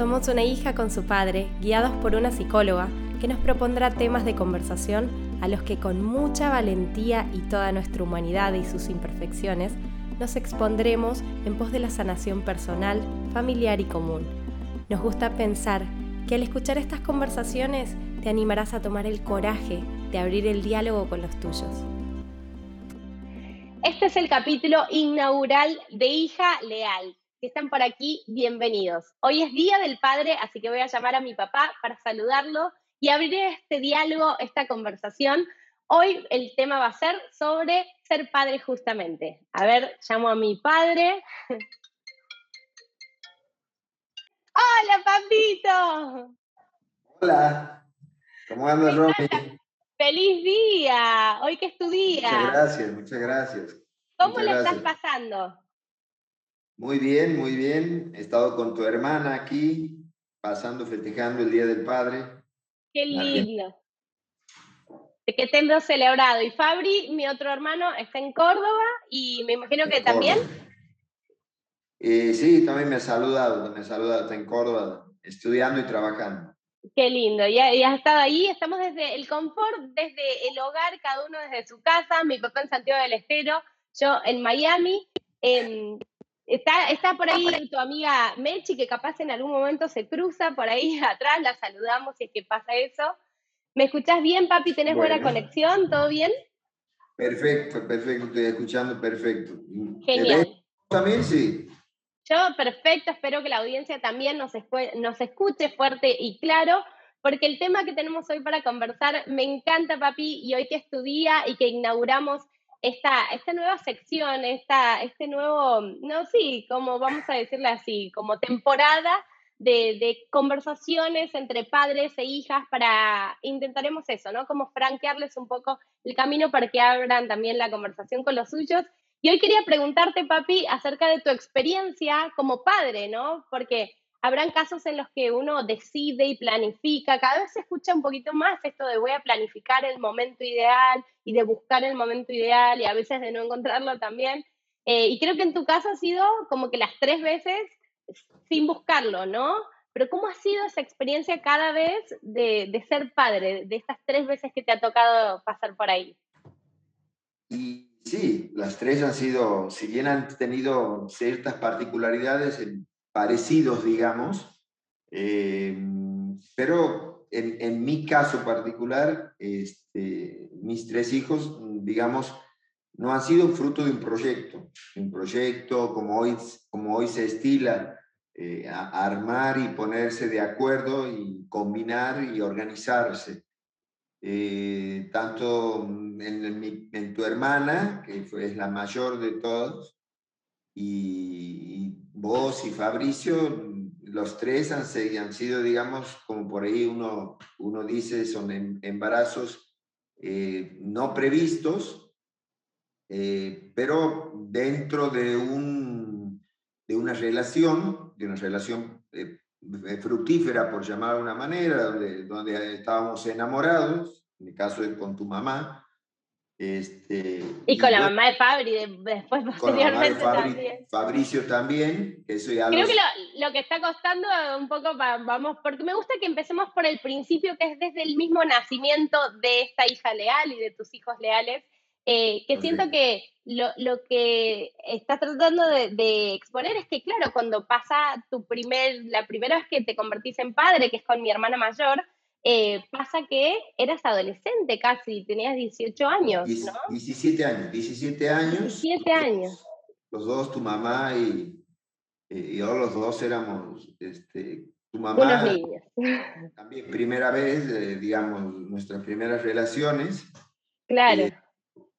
Somos una hija con su padre, guiados por una psicóloga que nos propondrá temas de conversación a los que con mucha valentía y toda nuestra humanidad y sus imperfecciones nos expondremos en pos de la sanación personal, familiar y común. Nos gusta pensar que al escuchar estas conversaciones te animarás a tomar el coraje de abrir el diálogo con los tuyos. Este es el capítulo inaugural de Hija Leal. Si están por aquí, bienvenidos. Hoy es Día del Padre, así que voy a llamar a mi papá para saludarlo y abrir este diálogo, esta conversación. Hoy el tema va a ser sobre ser padre justamente. A ver, llamo a mi padre. Hola, papito. Hola. ¿Cómo andas, Romy? Feliz día. Hoy que es tu día. Muchas gracias, muchas gracias. ¿Cómo le estás pasando? Muy bien, muy bien. He estado con tu hermana aquí, pasando, festejando el Día del Padre. Qué lindo. Que te hemos celebrado. Y Fabri, mi otro hermano, está en Córdoba y me imagino que también. Eh, sí, también me ha saludado, me ha saludado, está en Córdoba, estudiando y trabajando. Qué lindo, ya, ya ha estado ahí, estamos desde el confort, desde el hogar, cada uno desde su casa, mi papá en Santiago del Estero, yo en Miami. Em, Está, está por ahí tu amiga Mechi, que capaz en algún momento se cruza por ahí atrás, la saludamos si es que pasa eso. ¿Me escuchás bien, papi? ¿Tenés buena conexión? ¿Todo bien? Perfecto, perfecto, estoy escuchando perfecto. Genial. ¿También sí? Yo, perfecto, espero que la audiencia también nos, nos escuche fuerte y claro, porque el tema que tenemos hoy para conversar me encanta, papi, y hoy que es tu día y que inauguramos esta, esta nueva sección, esta, este nuevo, no, sí, como vamos a decirle así, como temporada de, conversaciones entre padres e hijas para, intentaremos eso, ¿no? Como franquearles un poco el camino para que abran también la conversación con los suyos. Y hoy quería preguntarte, papi, acerca de tu experiencia como padre, ¿no? Porque habrán casos en los que uno decide y planifica, cada vez se escucha un poquito más esto de voy a planificar el momento ideal y de buscar el momento ideal y a veces de no encontrarlo también. Eh, y creo que en tu caso ha sido como que las tres veces sin buscarlo, ¿no? Pero ¿cómo ha sido esa experiencia cada vez de, de ser padre, de estas tres veces que te ha tocado pasar por ahí? Sí, las tres han sido, si bien han tenido ciertas particularidades, en parecidos, digamos, eh, pero en, en, mi caso particular, este, mis tres hijos, digamos, no han sido fruto de un proyecto, un proyecto como hoy, como hoy se estila, eh, a armar y ponerse de acuerdo y combinar y organizarse. Eh, tanto en, en, en, tu hermana, que fue, es la mayor de todos, y, vos y Fabricio, los tres han, han, sido, digamos, como por ahí uno, uno dice, son em, embarazos eh, no previstos, eh, pero dentro de, un, de una relación, de una relación eh, fructífera, por llamar de una manera, donde, donde estábamos enamorados, en el caso de con tu mamá, este, y con la mamá de Fabri, después posteriormente también. Fabricio también, eso ya Creo que lo, lo, que está costando un poco, vamos, porque me gusta que empecemos por el principio, que es desde el mismo nacimiento de esta hija leal y de tus hijos leales, eh, que siento que lo, lo, que estás tratando de, de, exponer es que, claro, cuando pasa tu primer, la primera vez que te convertís en padre, que es con mi hermana mayor, eh, pasa que eras adolescente casi, tenías 18 años, ¿no? 17 años, 17 años. 17 años. Los dos, tu mamá y, y yo, los dos éramos, este, tu mamá. Unos niños. También primera vez, eh, digamos, nuestras primeras relaciones. Claro. Eh,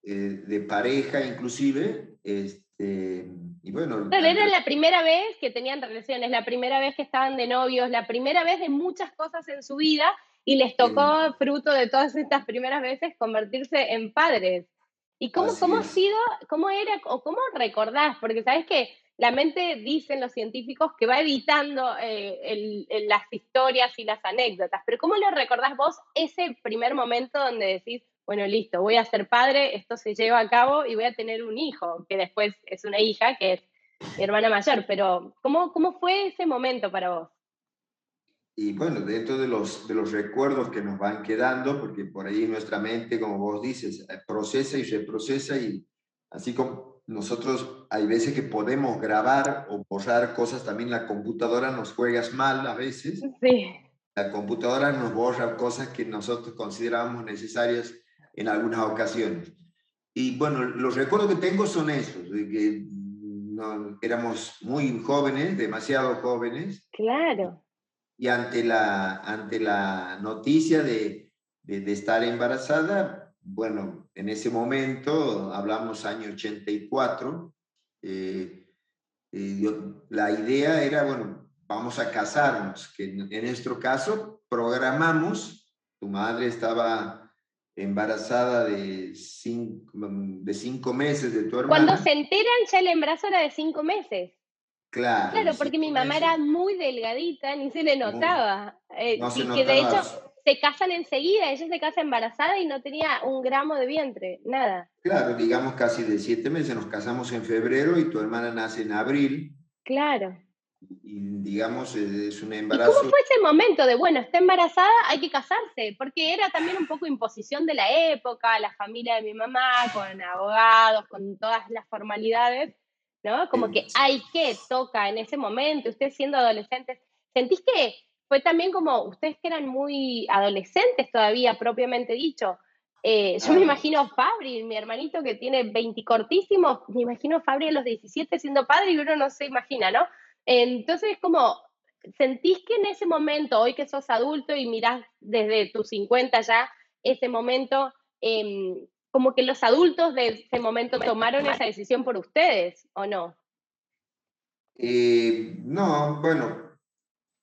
eh, de pareja inclusive, este, y bueno. Pero era la primera vez que tenían relaciones, la primera vez que estaban de novios, la primera vez de muchas cosas en su vida y les tocó, fruto de todas estas primeras veces, convertirse en padres. ¿Y cómo, cómo ha sido, cómo era, o cómo recordás? Porque sabes que la mente, dicen los científicos, que va editando eh, el, las historias y las anécdotas, pero ¿cómo lo recordás vos ese primer momento donde decís, bueno, listo, voy a ser padre, esto se lleva a cabo y voy a tener un hijo, que después es una hija, que es mi hermana mayor, pero ¿cómo, cómo fue ese momento para vos? Y bueno, dentro de los, de los recuerdos que nos van quedando, porque por ahí nuestra mente, como vos dices, eh, procesa y reprocesa y así como nosotros hay veces que podemos grabar o borrar cosas, también la computadora nos juegas mal a veces. Sí. La computadora nos borra cosas que nosotros consideramos necesarias en algunas ocasiones. Y bueno, los recuerdos que tengo son esos, de que no, éramos muy jóvenes, demasiado jóvenes. Claro y ante la, ante la noticia de, de, estar embarazada, bueno, en ese momento, hablamos año 84, eh, eh, la idea era, bueno, vamos a casarnos, que en, nuestro caso programamos, tu madre estaba embarazada de cinco, de cinco meses de tu hermana. Cuando se enteran ya el embarazo era de cinco meses. Claro. Claro, porque mi mamá era muy delgadita, ni se le notaba. Eh, y que de hecho se casan enseguida, ella se casa embarazada y no tenía un gramo de vientre, nada. Claro, digamos casi de siete meses, nos casamos en febrero y tu hermana nace en abril. Claro. Y digamos, es un embarazo. ¿Y ¿Cómo fue ese momento de, bueno, está embarazada, hay que casarse? Porque era también un poco imposición de la época, la familia de mi mamá, con abogados, con todas las formalidades ¿no? Como que hay que toca en ese momento, ustedes siendo adolescentes, ¿sentís que fue también como ustedes que eran muy adolescentes todavía, propiamente dicho? Eh, yo me imagino Fabri, mi hermanito que tiene 20 cortísimos, me imagino Fabri a los 17 siendo padre y uno no se imagina, ¿no? Entonces, como, ¿sentís que en ese momento, hoy que sos adulto y mirás desde tus 50 ya, ese momento, eh, como que los adultos de ese momento tomaron esa decisión por ustedes, ¿o no? Eh, no, bueno,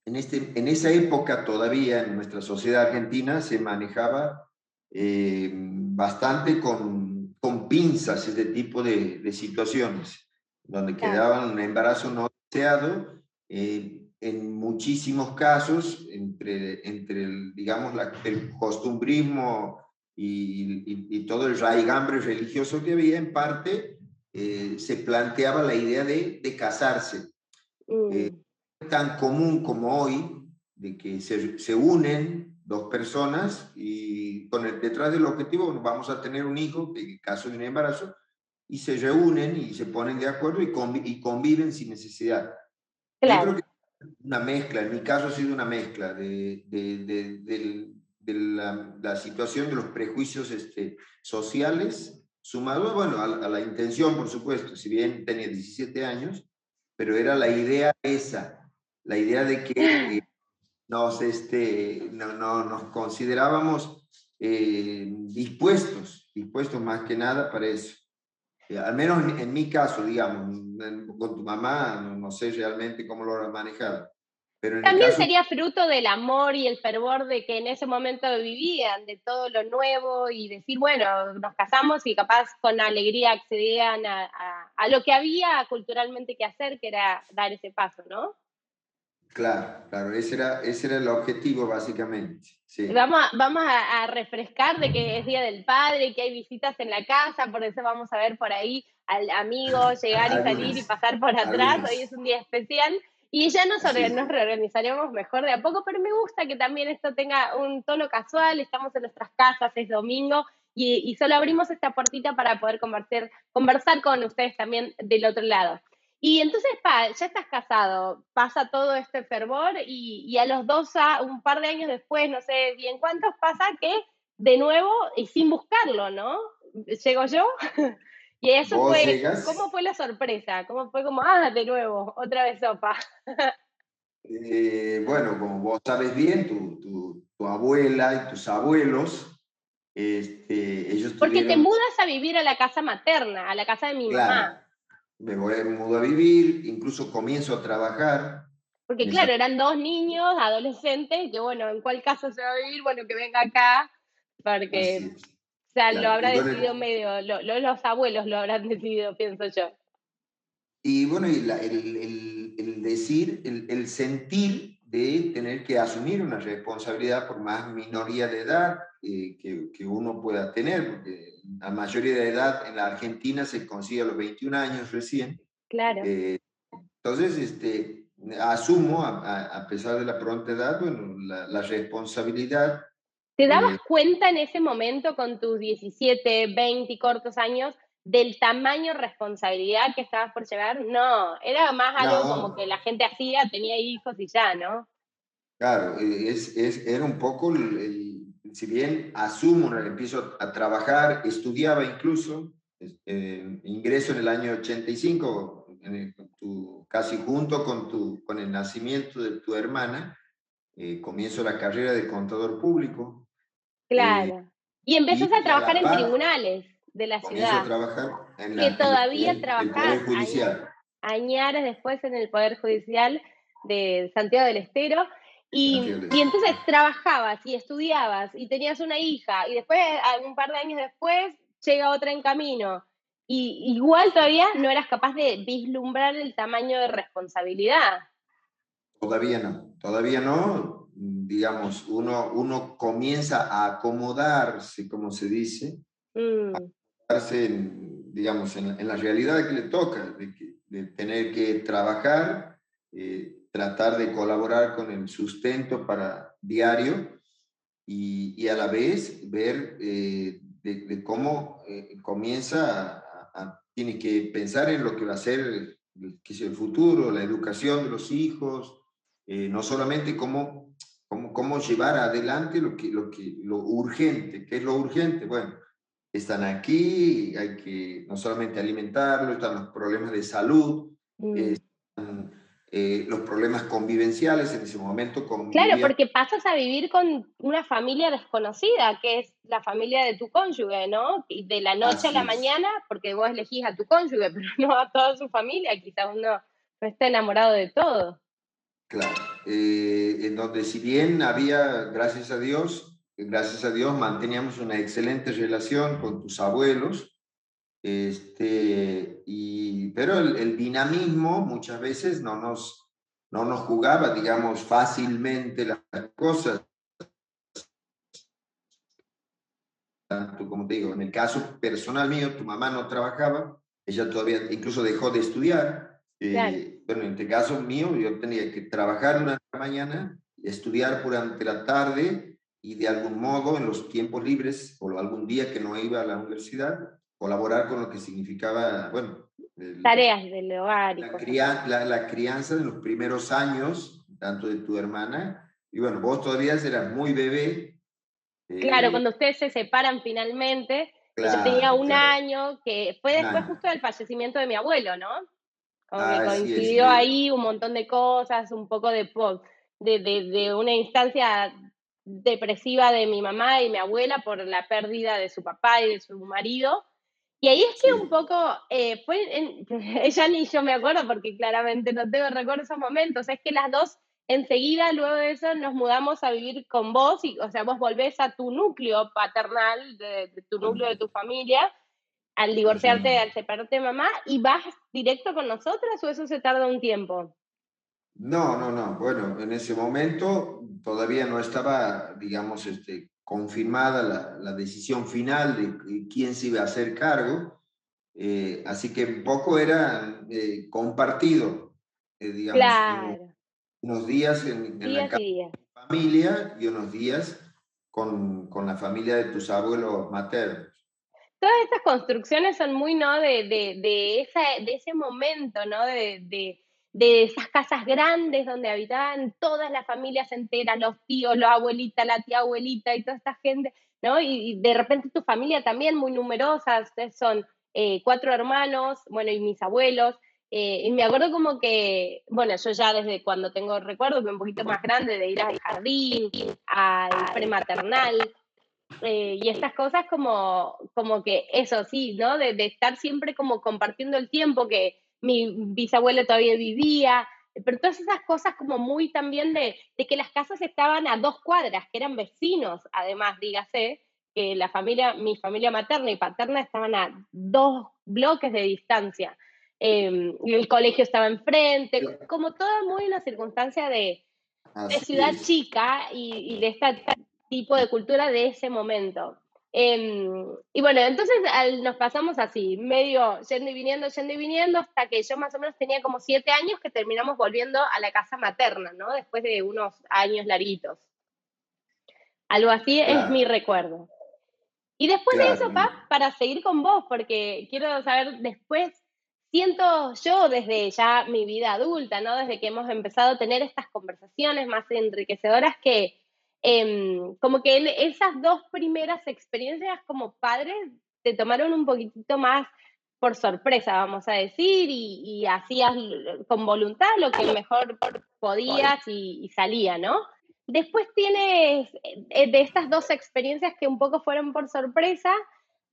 en, este, en esa época todavía en nuestra sociedad argentina se manejaba eh, bastante con, con, pinzas este tipo de, de situaciones, donde quedaban un embarazo no deseado. Eh, en muchísimos casos, entre, entre el, digamos, la, el costumbrismo y, todo el raigambre religioso que había, en parte eh, se planteaba la idea de, de casarse. Eh, mm. tan común como hoy, de que se, se unen dos personas y con el, detrás del objetivo vamos a tener un hijo, en caso de un embarazo, y se reúnen y se ponen de acuerdo y, y conviven sin necesidad. Claro. Yo creo que una mezcla, en mi caso ha sido una mezcla de, de, de, del, la, situación de los prejuicios este, sociales, sumado bueno, a, la intención, por supuesto, si bien tenía 17 años, pero era la idea esa, la idea de que eh, nos, este, no, no, nos considerábamos eh, dispuestos, dispuestos más que nada para eso. Eh, al menos en, mi caso, digamos, con tu mamá, no, no sé realmente cómo lo has manejado. También sería fruto del amor y el fervor de que en ese momento vivían, de todo lo nuevo y decir, bueno, nos casamos y capaz con alegría accedían a, a, lo que había culturalmente que hacer, que era dar ese paso, ¿no? Claro, claro, ese era, ese era el objetivo básicamente. Sí. Vamos, a, vamos a, refrescar de que es Día del Padre, que hay visitas en la casa, por eso vamos a ver por ahí al amigo llegar y salir y pasar por atrás, hoy es un día especial. Y ya nos, nos reorganizaremos mejor de a poco, pero me gusta que también esto tenga un tono casual, estamos en nuestras casas, es domingo, y, y solo abrimos esta puertita para poder conversar, conversar con ustedes también del otro lado. Y entonces, pa, ya estás casado, pasa todo este fervor y, y, a los dos, a, un par de años después, no sé bien cuántos, pasa que de nuevo y sin buscarlo, ¿no? Llego yo Y eso fue, ¿cómo fue la sorpresa? ¿Cómo fue como, ah, de nuevo, otra vez sopa? Eh, bueno, como vos sabes bien, tu, tu, tu abuela y tus abuelos, este, ellos Porque te mudas a vivir a la casa materna, a la casa de mi mamá. Me voy a mudo a vivir, incluso comienzo a trabajar. Porque claro, eran dos niños, adolescentes, que bueno, ¿en cuál casa se va a vivir? Bueno, que venga acá, porque sea, lo habrá decidido medio, los abuelos lo habrán decidido, pienso yo. Y bueno, el, el, el, decir, el, sentir de tener que asumir una responsabilidad por más minoría de edad eh, que, que, uno pueda tener, porque la mayoría de edad en la Argentina se consigue a los 21 años recién. Claro. Eh, entonces, este, asumo, a, pesar de la pronta edad, bueno, la, responsabilidad. ¿Te dabas cuenta en ese momento con tus 17, 20 cortos años del tamaño responsabilidad que estabas por llevar? No, era más algo como que la gente hacía, tenía hijos y ya, ¿no? Claro, es, es, era un poco, si bien asumo, empiezo a trabajar, estudiaba incluso, eh, ingreso en el año 85, en tu, casi junto con, tu, con el nacimiento de tu hermana, eh, comienzo la carrera de contador público. Claro. y empiezas a trabajar en tribunales de la ciudad. A trabajar en la, que todavía en. Añares después en el Poder Judicial de Santiago del Estero. Y, y, entonces trabajabas y estudiabas y tenías una hija y después, un par de años después, llega otra en camino. Y igual todavía no eras capaz de vislumbrar el tamaño de responsabilidad. Todavía no, todavía no. Digamos, uno, uno comienza a acomodarse, como se dice, mm. acomodarse en, digamos, en, la realidad que le toca, de, tener que trabajar, eh, tratar de colaborar con el sustento para diario y, y a la vez ver eh, de, cómo eh, comienza a, tiene que pensar en lo que va a ser es el futuro, la educación de los hijos, eh, no solamente cómo, cómo, cómo, llevar adelante lo, que, lo, que, lo urgente. ¿Qué es lo urgente? Bueno, están aquí, hay que no solamente alimentarlo, están los problemas de salud, mm. están eh, los problemas convivenciales en ese momento. Claro, porque pasas a vivir con una familia desconocida, que es la familia de tu cónyuge, ¿no? Y de la noche a la mañana, porque vos elegís a tu cónyuge, pero no a toda su familia, quizás uno no está enamorado de todo. Claro, eh, en donde si bien había, gracias a Dios, gracias a Dios manteníamos una excelente relación con tus abuelos, este, y, pero el, dinamismo muchas veces no nos, no nos jugaba, digamos, fácilmente las cosas. Tanto como te digo, en el caso personal mío, tu mamá no trabajaba, ella todavía incluso dejó de estudiar. Eh, bueno, en este caso mío, yo tenía que trabajar una mañana, estudiar durante la tarde y de algún modo en los tiempos libres o algún día que no iba a la universidad, colaborar con lo que significaba, bueno, tareas del hogar. La, la, crianza de los primeros años, tanto de tu hermana, y bueno, vos todavía eras muy bebé. claro, eh, cuando ustedes se separan finalmente, yo tenía un año, que fue después justo del fallecimiento de mi abuelo, ¿no? Como que coincidió ahí un montón de cosas, un poco de, de, de, de una instancia depresiva de mi mamá y mi abuela por la pérdida de su papá y de su marido. Y ahí es que un poco, eh, fue, ella ni yo me acuerdo porque claramente no tengo recuerdo esos momentos, es que las dos enseguida, luego de eso, nos mudamos a vivir con vos, y, o sea, vos volvés a tu núcleo paternal, de, tu núcleo de tu familia, al divorciarte, al separarte de mamá, y vas directo con nosotras o eso se tarda un tiempo? No, no, no. Bueno, en ese momento todavía no estaba, digamos, este, confirmada la, la, decisión final de quién se iba a hacer cargo, eh, así que un poco era eh, compartido, eh, digamos, unos, días en, la familia y unos días con, con, la familia de tus abuelos maternos. Todas estas construcciones son muy, ¿no? De, de, de, esa, de ese momento, ¿no? de, de de esas casas grandes donde habitaban todas las familias enteras, los tíos, la abuelita, la tía abuelita y toda esta gente, ¿no? Y, de repente tu familia también muy numerosa, son eh, cuatro hermanos, bueno, y mis abuelos. Eh, y me acuerdo como que, bueno, yo ya desde cuando tengo recuerdo, que un poquito más grande, de ir al jardín, al prematernal, eh, y estas cosas como, como que eso sí, ¿no? De, de estar siempre como compartiendo el tiempo que mi bisabuela todavía vivía, pero todas esas cosas como muy también de, que las casas estaban a dos cuadras, que eran vecinos, además, dígase, que la familia, mi familia materna y paterna estaban a dos bloques de distancia. Em, el colegio estaba enfrente, como toda muy una circunstancia de, ciudad chica y, y, de este tipo de cultura de ese momento. Em, y bueno, entonces nos pasamos así, medio yendo y viniendo, yendo y viniendo, hasta que yo más o menos tenía como siete años que terminamos volviendo a la casa materna, ¿no? Después de unos años larguitos. Algo así es mi recuerdo. Y después de eso, Paz, para seguir con vos, porque quiero saber después, siento yo desde ya mi vida adulta, ¿no? Desde que hemos empezado a tener estas conversaciones más enriquecedoras que em, como que esas dos primeras experiencias como padres te tomaron un poquitito más por sorpresa, vamos a decir, y, hacías con voluntad lo que mejor podías y, salía, ¿no? Después tienes eh, de estas dos experiencias que un poco fueron por sorpresa,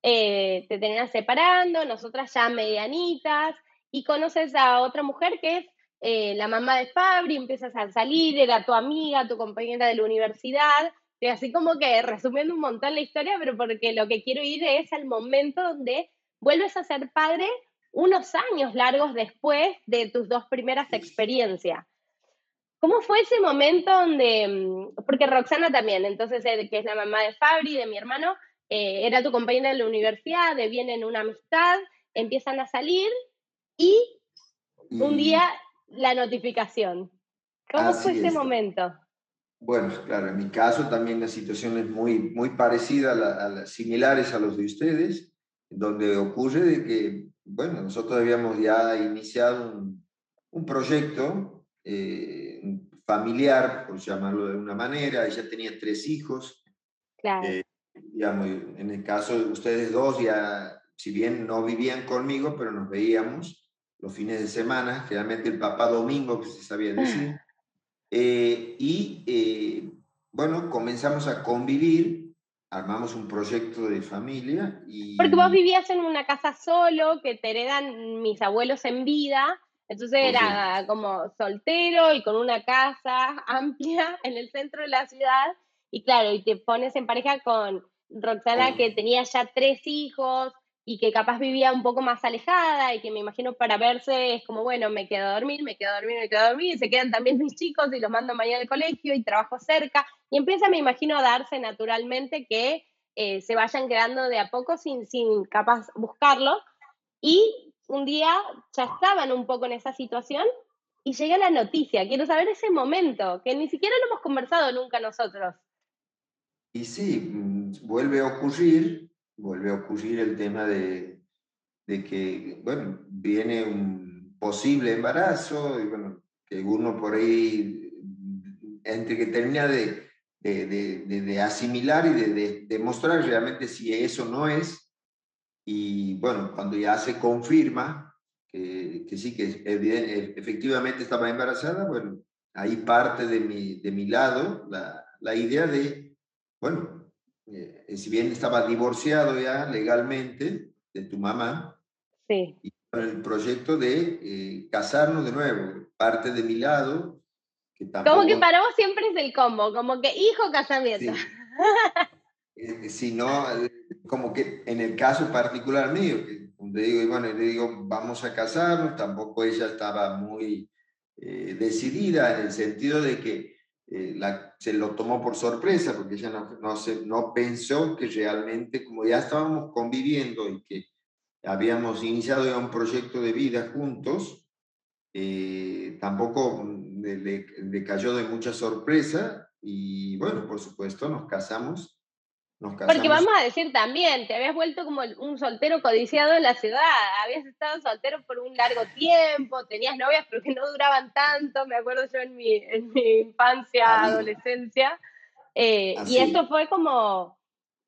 eh, te tenían separando, nosotras ya medianitas, y conoces a otra mujer que es eh, la mamá de Fabri, empiezas a salir, era tu amiga, tu compañera de la universidad, y así como que resumiendo un montón la historia, pero porque lo que quiero ir es al momento donde vuelves a ser padre unos años largos después de tus dos primeras experiencias. ¿Cómo fue ese momento donde, mm, porque Roxana también, entonces, eh, que es la mamá de Fabri, de mi hermano, eh, era tu compañera de la universidad, de en una amistad, empiezan a salir y un día la notificación. ¿Cómo fue ese momento? Bueno, claro, en mi caso también la situación es muy, muy parecida a, las similares a los de ustedes, donde ocurre de que, bueno, nosotros habíamos ya iniciado un, un proyecto eh, familiar, por llamarlo de una manera. Ella tenía tres hijos. Claro. Eh, digamos, en el caso de ustedes dos, ya, si bien no vivían conmigo, pero nos veíamos los fines de semana, generalmente el papá domingo, que se sabía decir. Eh, y eh, bueno, comenzamos a convivir, armamos un proyecto de familia. Y... Porque vos vivías en una casa solo, que te heredan mis abuelos en vida, entonces era como soltero y con una casa amplia en el centro de la ciudad. Y claro, y te pones en pareja con Roxana que tenía ya tres hijos y que capaz vivía un poco más alejada y que me imagino para verse es como, bueno, me quedo a dormir, me quedo a dormir, me quedo a dormir y se quedan también mis chicos y los mando mañana al colegio y trabajo cerca. Y empieza, me imagino, a darse naturalmente que eh, se vayan quedando de a poco sin, sin capaz buscarlo. Y un día ya estaban un poco en esa situación y llega la noticia. Quiero saber ese momento, que ni siquiera lo hemos conversado nunca nosotros. Y sí, mm, vuelve a ocurrir, vuelve a ocurrir el tema de, que, bueno, viene un posible embarazo, y bueno, que uno por ahí, entre que termina de, de, asimilar y de demostrar realmente si eso no es, y bueno, cuando ya se confirma que, que sí, que e, efectivamente estaba embarazada, bueno, ahí parte de mi, de mi lado la, la idea de, bueno, eh, si bien estaba divorciado ya legalmente de tu mamá, sí. y con el proyecto de eh, casarnos de nuevo, parte de mi lado. Que Como que para vos siempre es el combo, como que hijo, casamiento. Sí. Eh, si no, como que en el caso particular mío, que le digo, bueno, le digo, vamos a casarnos, tampoco ella estaba muy eh, decidida en el sentido de que eh, la, se lo tomó por sorpresa, porque ella no, no, se, pensó que realmente, como ya estábamos conviviendo y que habíamos iniciado ya un proyecto de vida juntos, eh, tampoco le, le cayó de mucha sorpresa y bueno, por supuesto, nos casamos porque vamos a decir también, te habías vuelto como un soltero codiciado en la ciudad, habías estado soltero por un largo tiempo, tenías novias pero que no duraban tanto, me acuerdo yo en mi, en mi infancia, adolescencia, eh, y esto fue como,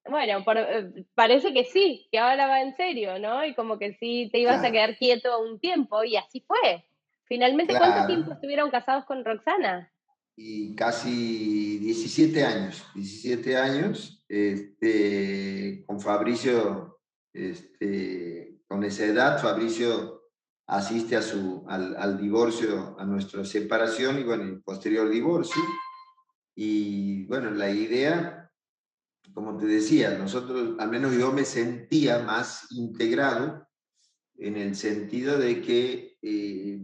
bueno, eh, parece que sí, que ahora va en serio, ¿no? Y como que sí, te ibas a quedar quieto un tiempo, y así fue. Finalmente, ¿cuánto tiempo estuvieron casados con Roxana? Y casi 17 años, 17 años, este, con Fabricio, este, con esa edad, Fabricio asiste a su, al, divorcio, a nuestra separación y bueno, el posterior divorcio. Y bueno, la idea, como te decía, nosotros, al menos yo me sentía más integrado en el sentido de que eh,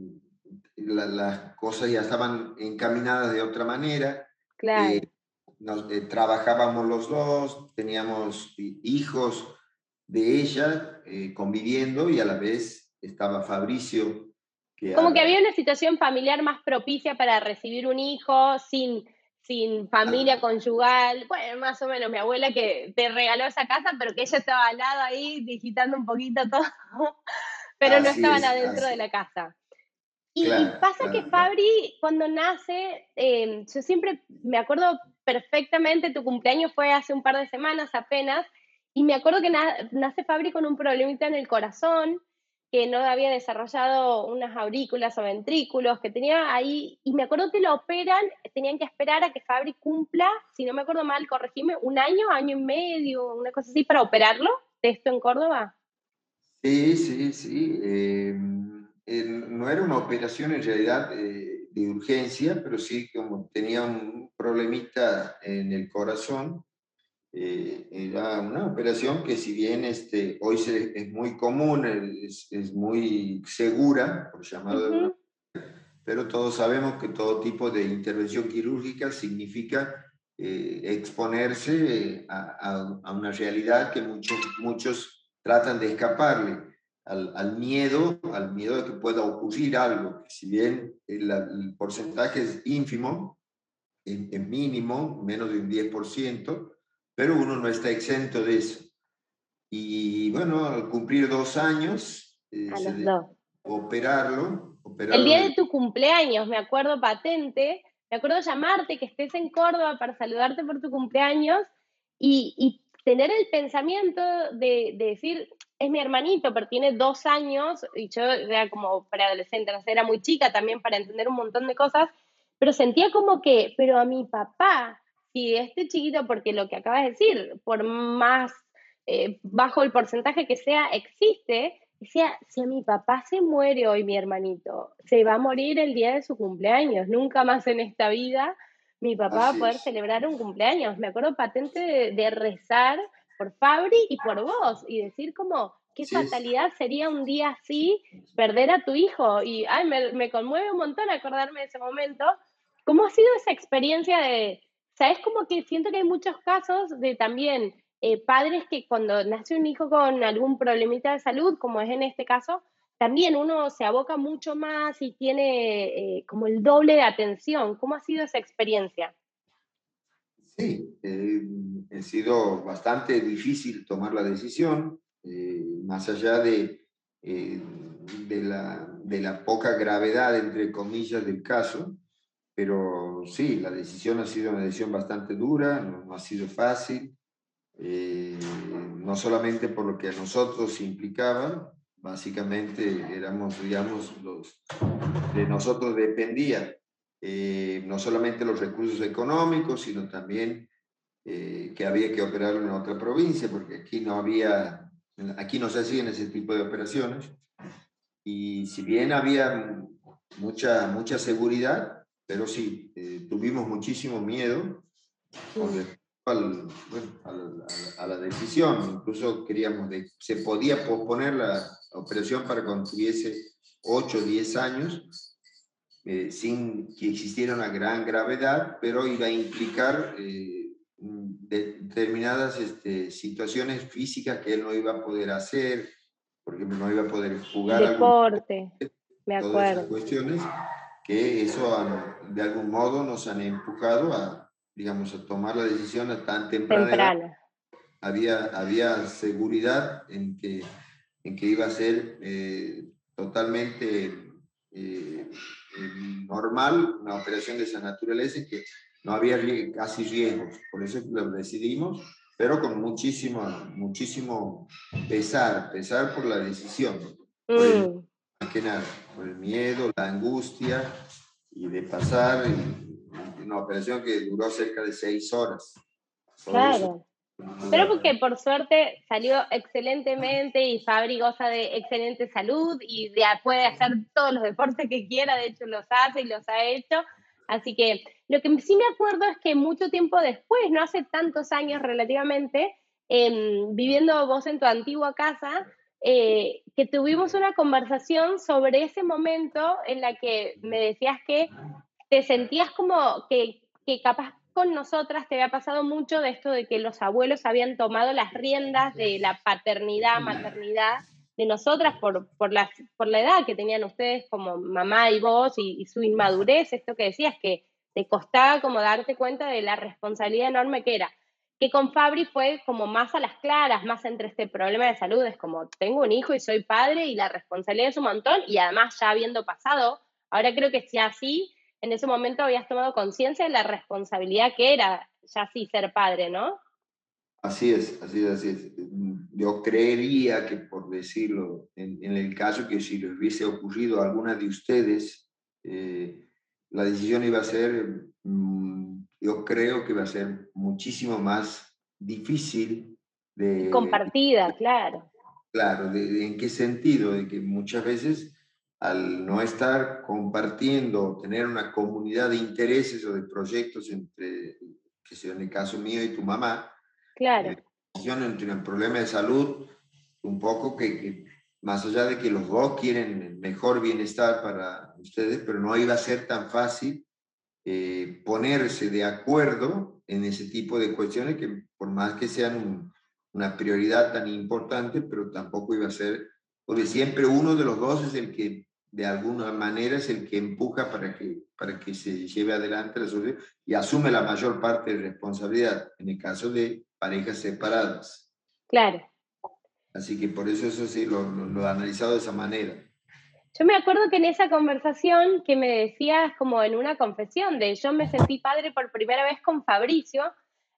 las cosas ya estaban encaminadas de otra manera. Claro. Eh, nos, eh, trabajábamos los dos, teníamos hijos de ella eh, conviviendo y a la vez estaba Fabricio. Como que había una situación familiar más propicia para recibir un hijo sin, sin familia conyugal. Bueno, más o menos mi abuela que te regaló esa casa, pero que ella estaba al lado ahí digitando un poquito todo, pero no estaban adentro de la casa. Y, pasa que Fabri, cuando nace, em, yo siempre me acuerdo perfectamente, tu cumpleaños fue hace un par de semanas apenas, y me acuerdo que nace Fabri con un problemita en el corazón, que no había desarrollado unas aurículas o ventrículos, que tenía ahí, y me acuerdo que lo operan, tenían que esperar a que Fabri cumpla, si no me acuerdo mal, corregime, un año, año y medio, una cosa así, para operarlo, de esto en Córdoba. Sí, sí, sí. Eh no era una operación en realidad eh, de urgencia, pero sí como tenía un problemita en el corazón, eh, era una operación que si bien este, hoy es muy común, es, es muy segura, por llamarlo pero todos sabemos que todo tipo de intervención quirúrgica significa eh, exponerse a, a, una realidad que muchos, muchos tratan de escaparle al, miedo, al miedo de que pueda ocurrir algo, si bien el, porcentaje es ínfimo, en, mínimo, menos de un 10%, pero uno no está exento de eso. Y bueno, al cumplir dos años, eh, operarlo, El día de tu cumpleaños, me acuerdo patente, me acuerdo llamarte, que estés en Córdoba para saludarte por tu cumpleaños y, y tener el pensamiento de, de, decir, es mi hermanito, pero tiene dos años y yo era como preadolescente, era muy chica también para entender un montón de cosas, pero sentía como que, pero a mi papá, si este chiquito, porque lo que acabas de decir, por más eh, bajo el porcentaje que sea, existe, decía, si a mi papá se muere hoy mi hermanito, se va a morir el día de su cumpleaños, nunca más en esta vida mi papá va a poder celebrar un cumpleaños. Me acuerdo patente de rezar por Fabri y por vos, y decir como, qué fatalidad sería un día así perder a tu hijo. Y ay, me, conmueve un montón acordarme de ese momento. ¿Cómo ha sido esa experiencia de, sabes, como que siento que hay muchos casos de también eh, padres que cuando nace un hijo con algún problemita de salud, como es en este caso, también uno se aboca mucho más y tiene eh, como el doble de atención. ¿Cómo ha sido esa experiencia? Sí, eh, ha sido bastante difícil tomar la decisión, eh, más allá de, eh, de, la, de, la, poca gravedad, entre comillas, del caso, pero sí, la decisión ha sido una decisión bastante dura, no, ha sido fácil, no solamente por lo que a nosotros implicaba, básicamente éramos, digamos, los, de nosotros dependía eh, no solamente los recursos económicos, sino también eh, que había que operar en otra provincia, porque aquí no había, aquí no se hacían ese tipo de operaciones. Y si bien había mucha, mucha seguridad, pero sí, eh, tuvimos muchísimo miedo con a la decisión. Incluso queríamos, de, se podía posponer la operación para cuando tuviese 8 o 10 años, eh, sin que existiera una gran gravedad, pero iba a implicar eh, determinadas este, situaciones físicas que él no iba a poder hacer, porque no iba a poder jugar. Deporte, me acuerdo. Todas esas cuestiones que eso de algún modo nos han empujado a, digamos, a tomar la decisión a tan temprana. Había, había seguridad en que, en que iba a ser eh, totalmente normal, una operación de esa naturaleza que no había casi riesgos. Por eso lo decidimos, pero con muchísimo, muchísimo pesar, pesar por la decisión. Mm. que nada, por el miedo, la angustia y de pasar una operación que duró cerca de seis horas. claro. Pero porque por suerte salió excelentemente y Fabri goza de excelente salud y puede hacer todos los deportes que quiera, de hecho los hace y los ha hecho. Así que lo que sí me acuerdo es que mucho tiempo después, no hace tantos años relativamente, em, viviendo vos en tu antigua casa, eh, que tuvimos una conversación sobre ese momento en la que me decías que te sentías como que, que capaz con nosotras te había pasado mucho de esto de que los abuelos habían tomado las riendas de la paternidad, maternidad de nosotras por, por, la, por la edad que tenían ustedes como mamá y vos y, su inmadurez, esto que decías, que te costaba como darte cuenta de la responsabilidad enorme que era. Que con Fabri fue como más a las claras, más entre este problema de salud, es como tengo un hijo y soy padre y la responsabilidad es un montón y además ya habiendo pasado, ahora creo que si así, en ese momento habías tomado conciencia de la responsabilidad que era ya sí ser padre, ¿no? Así es, así es, así es. Yo creería que, por decirlo, en, el caso que si le hubiese ocurrido a alguna de ustedes, eh, la decisión iba a ser, mm, yo creo que va a ser muchísimo más difícil de... Compartida, claro. Claro, ¿en qué sentido? De que muchas veces al no estar compartiendo, tener una comunidad de intereses o de proyectos entre, que sea en el caso mío y tu mamá, Claro. Entre un problema de salud, un poco que, más allá de que los dos quieren mejor bienestar para ustedes, pero no iba a ser tan fácil eh, ponerse de acuerdo en ese tipo de cuestiones que por más que sean una prioridad tan importante, pero tampoco iba a ser, porque siempre uno de los dos es el que de alguna manera es el que empuja para que, para que se lleve adelante la solución y asume la mayor parte de responsabilidad. En el caso de parejas separadas. Claro. Así que por eso eso sí lo, lo, he analizado de esa manera. Yo me acuerdo que en esa conversación que me decías como en una confesión de yo me sentí padre por primera vez con Fabricio,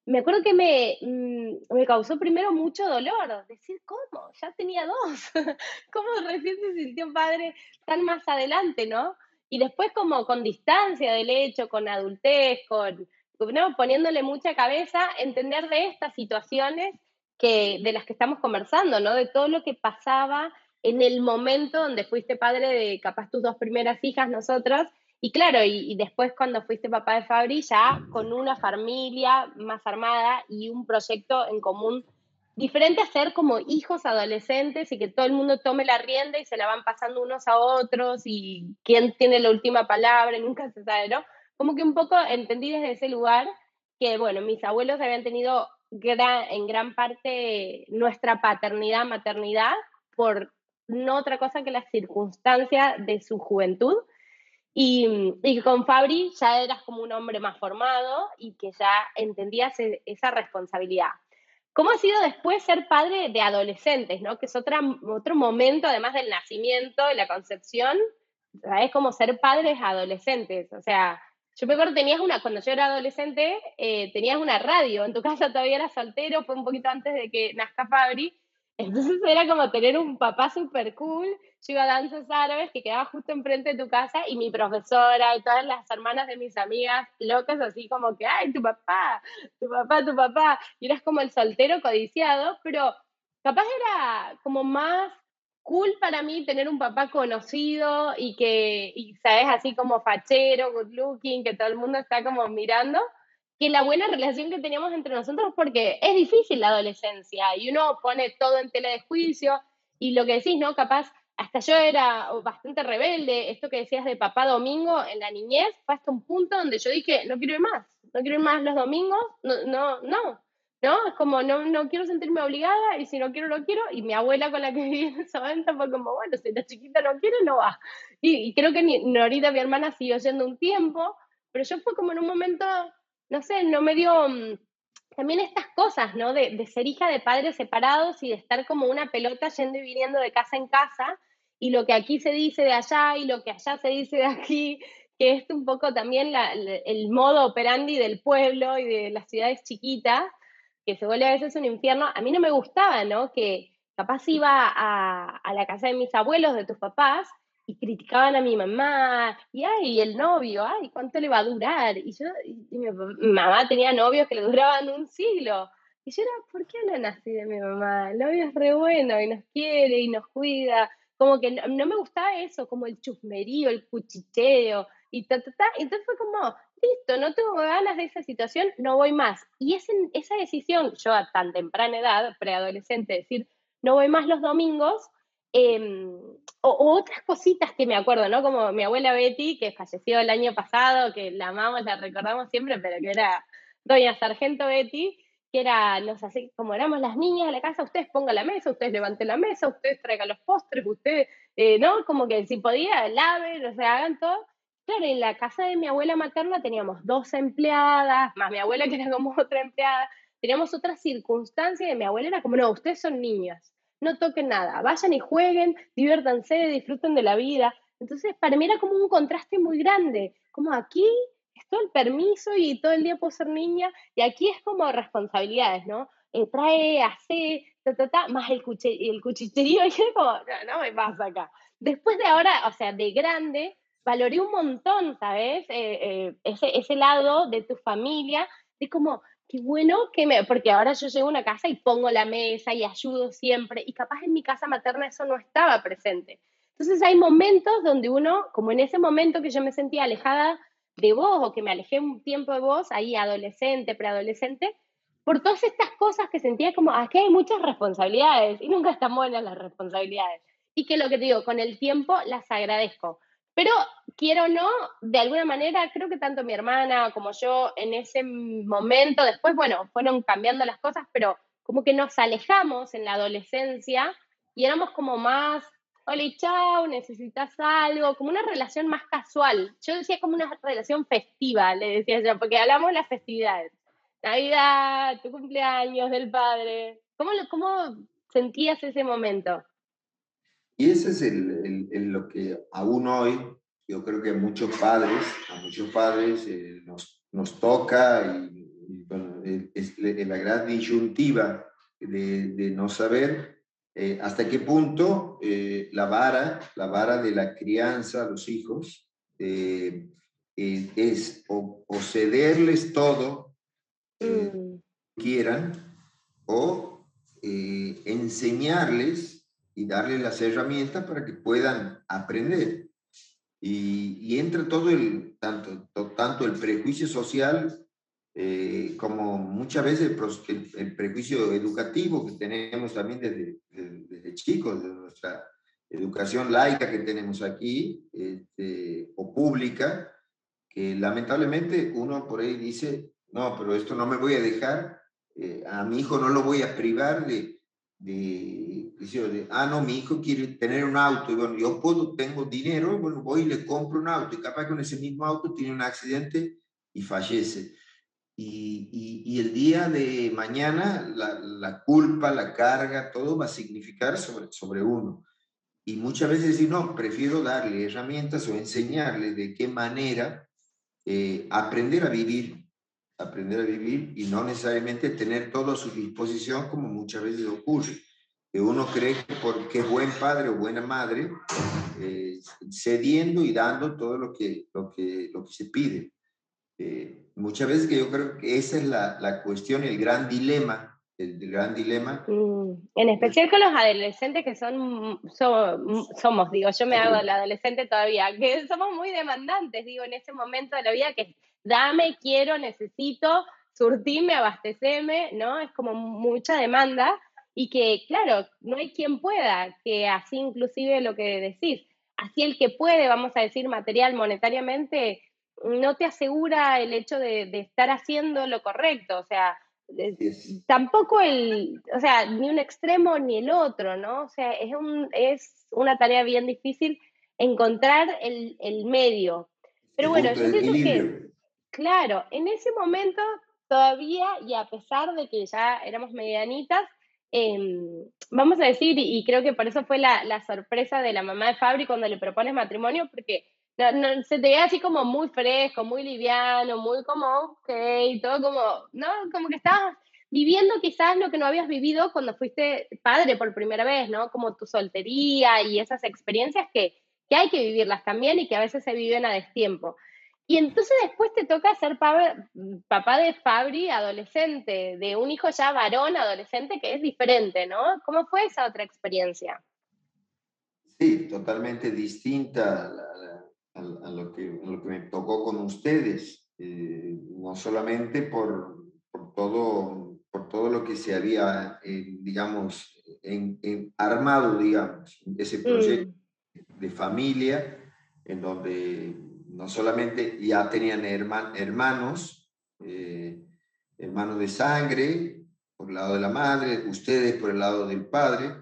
me acuerdo que me, mm, me causó primero mucho dolor, decir, ¿cómo? Ya tenía dos, ¿cómo recién se sintió padre tan más adelante, no? Y después como con distancia del hecho, con adultez, con, poniéndole mucha cabeza, entender de estas situaciones que, de las que estamos conversando, ¿no? De todo lo que pasaba en el momento donde fuiste padre de capaz tus dos primeras hijas, nosotras, y claro, y, después cuando fuiste papá de Fabri, ya con una familia más armada y un proyecto en común diferente a ser como hijos adolescentes y que todo el mundo tome la rienda y se la van pasando unos a otros y quién tiene la última palabra, nunca se sabe, ¿no? como que un poco entendí desde ese lugar que, bueno, mis abuelos habían tenido en gran parte nuestra paternidad, maternidad, por no otra cosa que la circunstancia de su juventud. Y, y, con Fabri ya eras como un hombre más formado y que ya entendías e, esa responsabilidad. ¿Cómo ha sido después ser padre de adolescentes, ¿no? que es otra, otro momento, además del nacimiento y la concepción, es como ser padres adolescentes? O sea, yo me acuerdo, tenías una, cuando yo era adolescente, eh, tenías una radio, en tu casa todavía eras soltero, fue un poquito antes de que nazca Fabri, entonces era como tener un papá súper cool. Yo iba a danzas árabes que quedaba justo enfrente de tu casa y mi profesora y todas las hermanas de mis amigas locas así como que, ay, tu papá, tu papá, tu papá. Y eras como el soltero codiciado, pero capaz era como más cool para mí tener un papá conocido y que, y sabes, así como fachero, good looking, que todo el mundo está como mirando, que la buena relación que teníamos entre nosotros, porque es difícil la adolescencia y uno pone todo en tela de juicio y lo que decís, ¿no? Capaz, hasta yo era bastante rebelde, esto que decías de papá domingo en la niñez, fue hasta un punto donde yo dije, no quiero ir más, no quiero ir más los domingos, no, no, no, ¿no? Es como, no, no quiero sentirme obligada y si no quiero, no quiero. Y mi abuela con la que viví en ese momento fue como, bueno, si la chiquita no quiere, no va. Y, creo que Norita, mi hermana, siguió yendo un tiempo, pero yo fue como en un momento, no sé, no me dio... Mm, también estas cosas, ¿no? De, de ser hija de padres separados y de estar como una pelota yendo y viniendo de casa en casa y lo que aquí se dice de allá y lo que allá se dice de aquí, que es un poco también la, el modo operandi del pueblo y de las ciudades chiquitas, que se vuelve a veces un infierno, a mí no me gustaba, ¿no? Que capaz iba a, a la casa de mis abuelos, de tus papás, y criticaban a mi mamá, y ay, el novio, ay, ¿cuánto le va a durar? Y yo, mi, mamá tenía novios que le duraban un siglo. Y yo era, ¿por qué no nací de mi mamá? El novio es re bueno y nos quiere y nos cuida. Como que no, me gustaba eso, como el chusmerío, el cuchicheo, y ta, ta, ta. Entonces fue como, listo, no tengo ganas de esa situación, no voy más. Y es esa decisión, yo a tan temprana edad, preadolescente, decir, no voy más los domingos, em, o, otras cositas que me acuerdo, ¿no? Como mi abuela Betty, que falleció el año pasado, que la amamos, la recordamos siempre, pero que era doña Sargento Betty, que era, nos así, como éramos las niñas de la casa, ustedes pongan la mesa, ustedes levanten la mesa, ustedes traigan los postres, ustedes, eh, ¿no? Como que si podía, laven, o sea, hagan todo. Claro, en la casa de mi abuela materna teníamos dos empleadas, más mi abuela que era como otra empleada, teníamos otras circunstancias y mi abuela era como, no, ustedes son niñas, no toquen nada, vayan y jueguen, diviértanse, disfruten de la vida. Entonces, para mí era como un contraste muy grande, como aquí es todo el permiso y todo el día puedo ser niña, y aquí es como responsabilidades, ¿no? Eh, trae, hace, ta, ta, ta, más el, cuche, el cuchicherío, y es como, no, no me pasa acá. Después de ahora, o sea, de grande, valoré un montón, ¿sabes? Eh, eh, ese, ese lado de tu familia, de como, qué bueno que me, porque ahora yo llego a una casa y pongo la mesa y ayudo siempre, y capaz en mi casa materna eso no estaba presente. Entonces hay momentos donde uno, como en ese momento que yo me sentía alejada de vos o que me alejé un tiempo de vos, ahí adolescente, preadolescente, por todas estas cosas que sentía como, aquí hay muchas responsabilidades y nunca están buenas las responsabilidades. Y que lo que te digo, con el tiempo las agradezco. Pero quiero o no, de alguna manera, creo que tanto mi hermana como yo en ese momento, después, bueno, fueron cambiando las cosas, pero como que nos alejamos en la adolescencia y éramos como más hola chao, necesitas algo, como una relación más casual. Yo decía como una relación festiva, le decía yo, porque hablamos de las festividades. Navidad, tu cumpleaños del padre. ¿Cómo, cómo sentías ese momento? Y ese es el, el, lo que aún hoy, yo creo que a muchos padres, a muchos padres eh, nos, nos, toca y, es la gran disyuntiva de, de no saber eh, hasta qué punto eh, la vara, la vara de la crianza a los hijos eh, es o, cederles todo que mm. quieran o enseñarles y darles las herramientas para que puedan aprender. Y, y entra todo el, tanto, tanto el prejuicio social eh, como muchas veces el, prejuicio educativo que tenemos también desde, desde, chicos, de nuestra educación laica que tenemos aquí, este, o pública, que lamentablemente uno por ahí dice, no, pero esto no me voy a dejar, eh, a mi hijo no lo voy a privar de, de, de, ah, no, mi hijo quiere tener un auto, y bueno, yo puedo, tengo dinero, bueno, voy y le compro un auto, y capaz que con ese mismo auto tiene un accidente y fallece. Y, y, el día de mañana la, la, culpa, la carga, todo va a significar sobre, sobre uno. Y muchas veces decir, no, prefiero darle herramientas o enseñarle de qué manera eh, aprender a vivir, aprender a vivir y no necesariamente tener todo a su disposición como muchas veces ocurre. Que uno cree que porque es buen padre o buena madre, eh, cediendo y dando todo lo que, lo que, lo que se pide. Eh, muchas veces que yo creo que esa es la, la cuestión, el gran dilema, el, gran dilema. Mm, en especial con los adolescentes que son, somos, digo, yo me hago la adolescente todavía, que somos muy demandantes, digo, en ese momento de la vida que dame, quiero, necesito, surtime, abasteceme, ¿no? Es como mucha demanda y que, claro, no hay quien pueda, que así inclusive lo que decís, así el que puede, vamos a decir, material, monetariamente, no te asegura el hecho de, estar haciendo lo correcto, o sea, tampoco el, o sea, ni un extremo ni el otro, ¿no? O sea, es, un, es una tarea bien difícil encontrar el, medio. Pero bueno, yo pienso que, claro, en ese momento todavía, y a pesar de que ya éramos medianitas, em, vamos a decir, y creo que por eso fue la, la sorpresa de la mamá de Fabri cuando le propones matrimonio, porque no, se te ve así como muy fresco, muy liviano, muy como, ok, todo como, ¿no? Como que estabas viviendo quizás lo que no habías vivido cuando fuiste padre por primera vez, ¿no? Como tu soltería y esas experiencias que, que hay que vivirlas también y que a veces se viven a destiempo. Y entonces después te toca ser papá de Fabri adolescente, de un hijo ya varón adolescente que es diferente, ¿no? ¿Cómo fue esa otra experiencia? Sí, totalmente distinta a, lo, que, lo que me tocó con ustedes, eh, no solamente por, por, todo, por todo lo que se había, eh, digamos, en, armado, digamos, ese proyecto mm. de familia, en donde no solamente ya tenían hermanos, eh, hermanos de sangre, por el lado de la madre, ustedes por el lado del padre,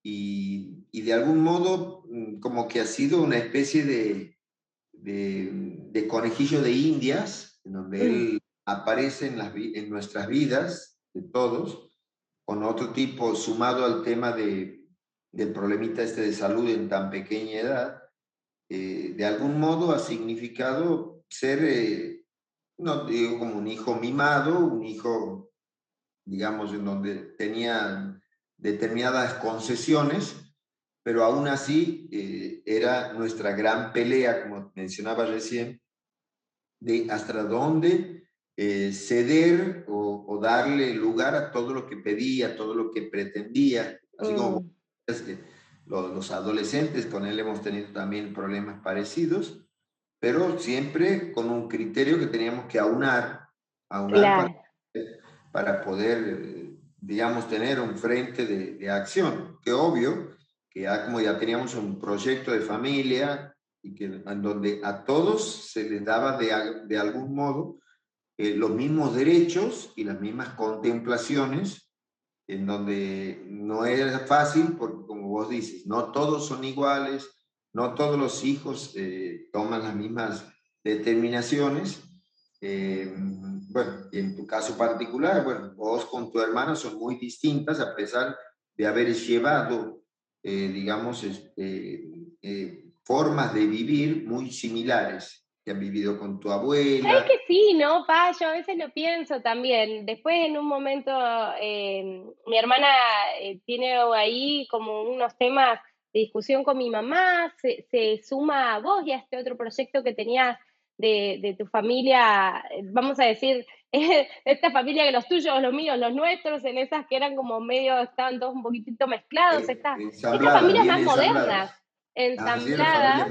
y, y de algún modo mm, como que ha sido una especie de, de, conejillo de indias, en donde mm. él aparece en, las, en nuestras vidas, de todos, con otro tipo, sumado al tema de, del problemita este de salud en tan pequeña edad, eh, de algún modo ha significado ser, eh, no digo como un hijo mimado, un hijo, digamos, en donde tenía determinadas concesiones, pero aún así eh, era nuestra gran pelea, como mencionaba recién, de hasta dónde ceder o, darle lugar a todo lo que pedía, todo lo que pretendía, así como mm. los, los, adolescentes, con él hemos tenido también problemas parecidos, pero siempre con un criterio que teníamos que aunar, aunar para, poder, digamos, tener un frente de, de, acción, que obvio, que ya como ya teníamos un proyecto de familia y que en donde a todos se les daba de, de algún modo eh, los mismos derechos y las mismas contemplaciones, en donde no era fácil, porque como vos dices, no todos son iguales, no todos los hijos eh, toman las mismas determinaciones. Eh, bueno, en tu caso particular, bueno, vos con tu hermana son muy distintas a pesar de haber llevado, digamos, este, formas de vivir muy similares que han vivido con tu abuela. ¿Sabes que sí, no, Pa? Yo a veces lo pienso también. Después, en un momento, mi hermana eh, tiene ahí como unos temas de discusión con mi mamá, se, se suma a vos y a este otro proyecto que tenías de, de tu familia, vamos a decir, esta familia que los tuyos, los míos, los nuestros, en esas que eran como medio, estaban todos un poquitito mezclados, estas, familias más modernas, ensambladas.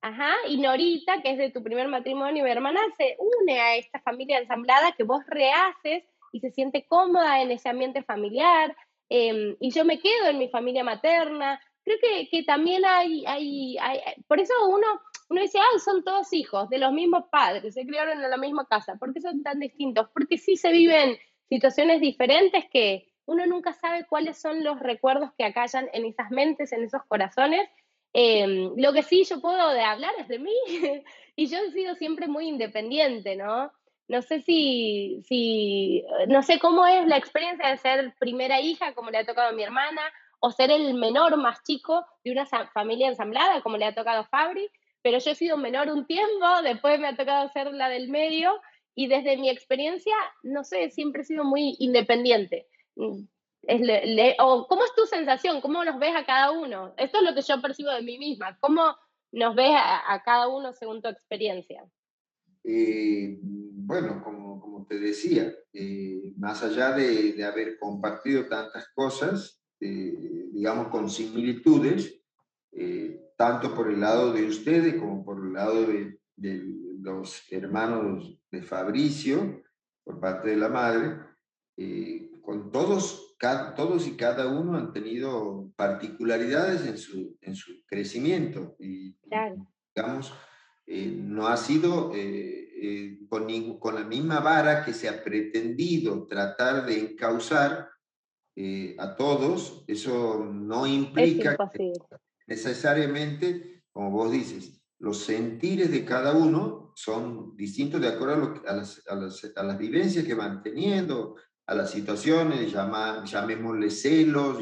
Ajá, y Norita, que es de tu primer matrimonio, mi hermana, se une a esta familia ensamblada que vos rehaces y se siente cómoda en ese ambiente familiar. Em, y yo me quedo en mi familia materna. Creo que, que también hay, hay, hay, por eso uno, uno dice, ah, son todos hijos de los mismos padres, se criaron en la misma casa. ¿Por qué son tan distintos? Porque sí se viven situaciones diferentes que uno nunca sabe cuáles son los recuerdos que acallan en esas mentes, en esos corazones, Em, lo que sí yo puedo de hablar es de mí y yo he sido siempre muy independiente, ¿no? No sé si, si, no sé cómo es la experiencia de ser primera hija, como le ha tocado a mi hermana, o ser el menor más chico de una familia ensamblada, como le ha tocado a Fabri, pero yo he sido menor un tiempo, después me ha tocado ser la del medio, y desde mi experiencia, no sé, siempre he sido muy independiente o ¿Cómo es tu sensación? ¿Cómo nos ves a cada uno? Esto es lo que yo percibo de mí misma. ¿Cómo nos ves a, cada uno según tu experiencia? Eh, bueno, como, como, te decía, eh, más allá de, de, haber compartido tantas cosas, eh, digamos con similitudes, tanto por el lado de ustedes como por el lado de, de los hermanos de Fabricio, por parte de la madre, con todos todos y cada uno han tenido particularidades en su, en su crecimiento y, digamos, eh, no ha sido eh, eh, con, con, la misma vara que se ha pretendido tratar de encauzar a todos, eso no implica necesariamente, como vos dices, los sentires de cada uno son distintos de acuerdo a, las, vivencias que van teniendo, a las situaciones, llama, llamémosle celos,